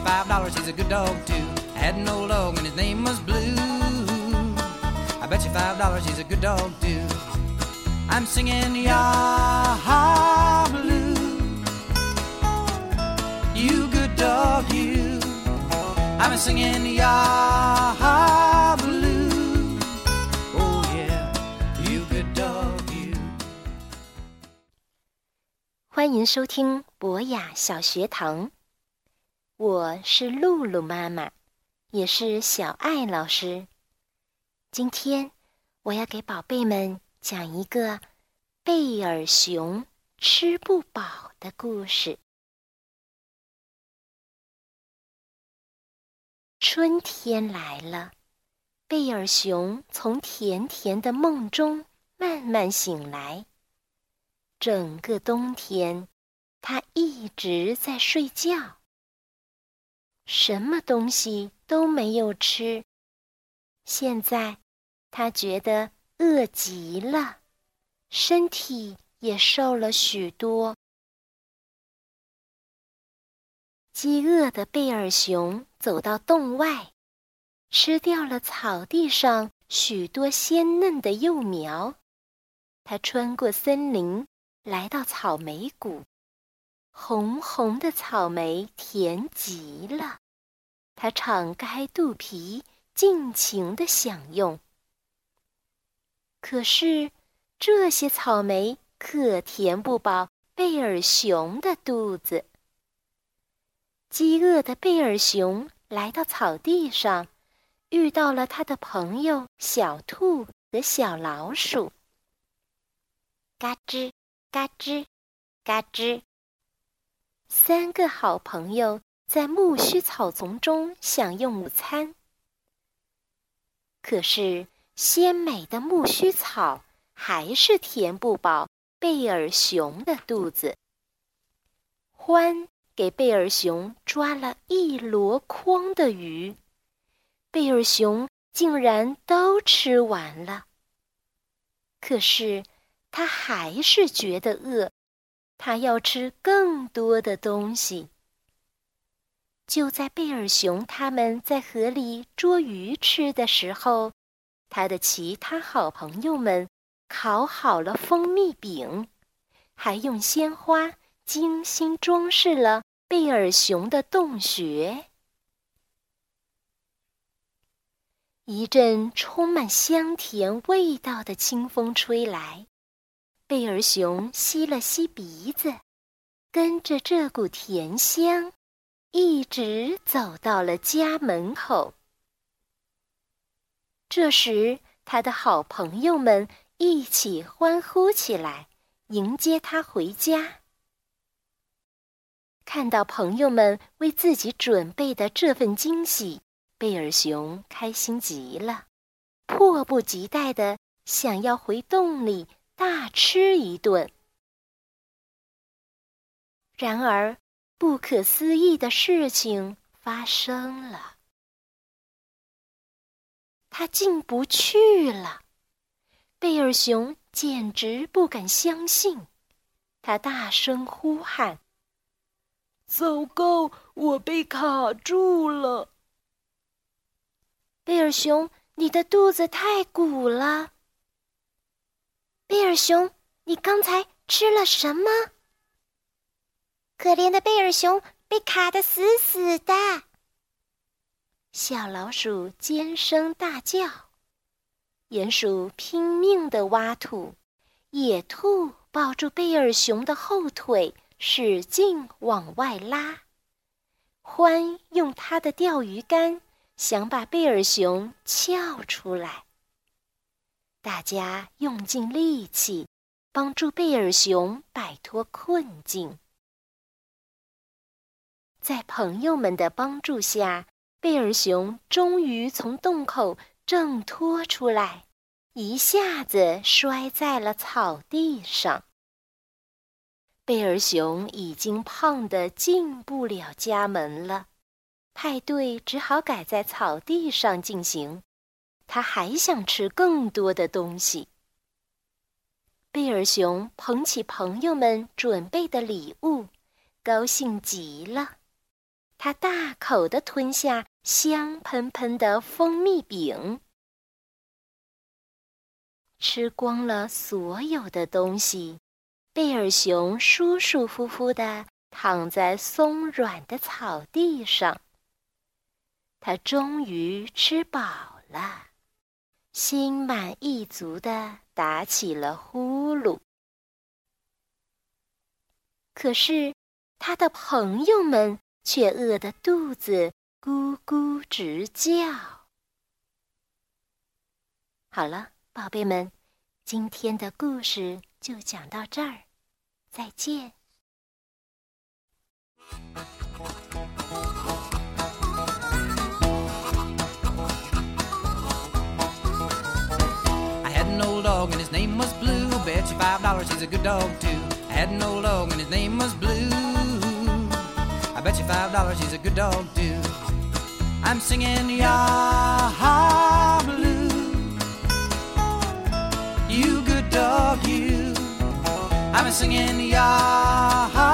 you five dollars he's a good dog too. I had an old dog and his name was Blue. I bet you five dollars he's a good dog too. I'm singing Yah Blue. You good dog, you. I'm singing Yah Blue. Oh yeah, you good dog, you. 欢迎收听博雅小学堂， 我是露露妈妈，也是小爱老师。今天我要给宝贝们讲一个贝尔熊吃不饱的故事。春天来了，贝尔熊从甜甜的梦中慢慢醒来。整个冬天，它一直在睡觉，什么东西都没有吃。现在，它觉得饿极了，身体也瘦了许多。饥饿的贝尔熊走到洞外，吃掉了草地上许多鲜嫩的幼苗。它穿过森林，来到草莓谷，红红的草莓甜极了。它敞开肚皮，尽情的享用。可是，这些草莓可填不饱贝尔熊的肚子。饥饿的贝尔熊来到草地上，遇到了他的朋友小兔和小老鼠。嘎吱，嘎吱，嘎吱。三个好朋友在苜蓿草丛中享用午餐。可是，鲜美的苜蓿草还是填不饱贝尔熊的肚子。獾。给贝尔熊抓了一箩筐的鱼，贝尔熊竟然都吃完了。可是他还是觉得饿，他要吃更多的东西。就在贝尔熊他们在河里捉鱼吃的时候，他的其他好朋友们烤好了蜂蜜饼，还用鲜花。精心装饰了贝尔熊的洞穴。一阵充满香甜味道的清风吹来，贝尔熊吸了吸鼻子，跟着这股甜香，一直走到了家门口。这时，他的好朋友们一起欢呼起来，迎接他回家。看到朋友们为自己准备的这份惊喜，贝尔熊开心极了，迫不及待的想要回洞里大吃一顿。然而，不可思议的事情发生了，他进不去了。贝尔熊简直不敢相信，他大声呼喊。糟糕！我被卡住了。贝尔熊，你的肚子太鼓了。贝尔熊，你刚才吃了什么？可怜的贝尔熊被卡得死死的。小老鼠尖声大叫，鼹鼠拼命的挖土，野兔抱住贝尔熊的后腿。使劲往外拉，欢用他的钓鱼竿想把贝尔熊撬出来。大家用尽力气帮助贝尔熊摆脱困境。在朋友们的帮助下，贝尔熊终于从洞口挣脱出来，一下子摔在了草地上。贝尔熊已经胖得进不了家门了，派对只好改在草地上进行。他还想吃更多的东西。贝尔熊捧起朋友们准备的礼物，高兴极了。他大口地吞下香喷喷的蜂蜜饼，吃光了所有的东西。贝尔熊舒舒服服的躺在松软的草地上。他终于吃饱了，心满意足的打起了呼噜。可是，他的朋友们。却饿得肚子咕咕直叫。好了，宝贝们，今天的故事就讲到这儿，再见。dog and his name was Blue. Bet you five dollars he's a good dog too. I had an old dog and his name was Blue. I bet you five dollars he's a good dog too. I'm singing Yaha Blue. You good dog, you. I'm singing Yaha.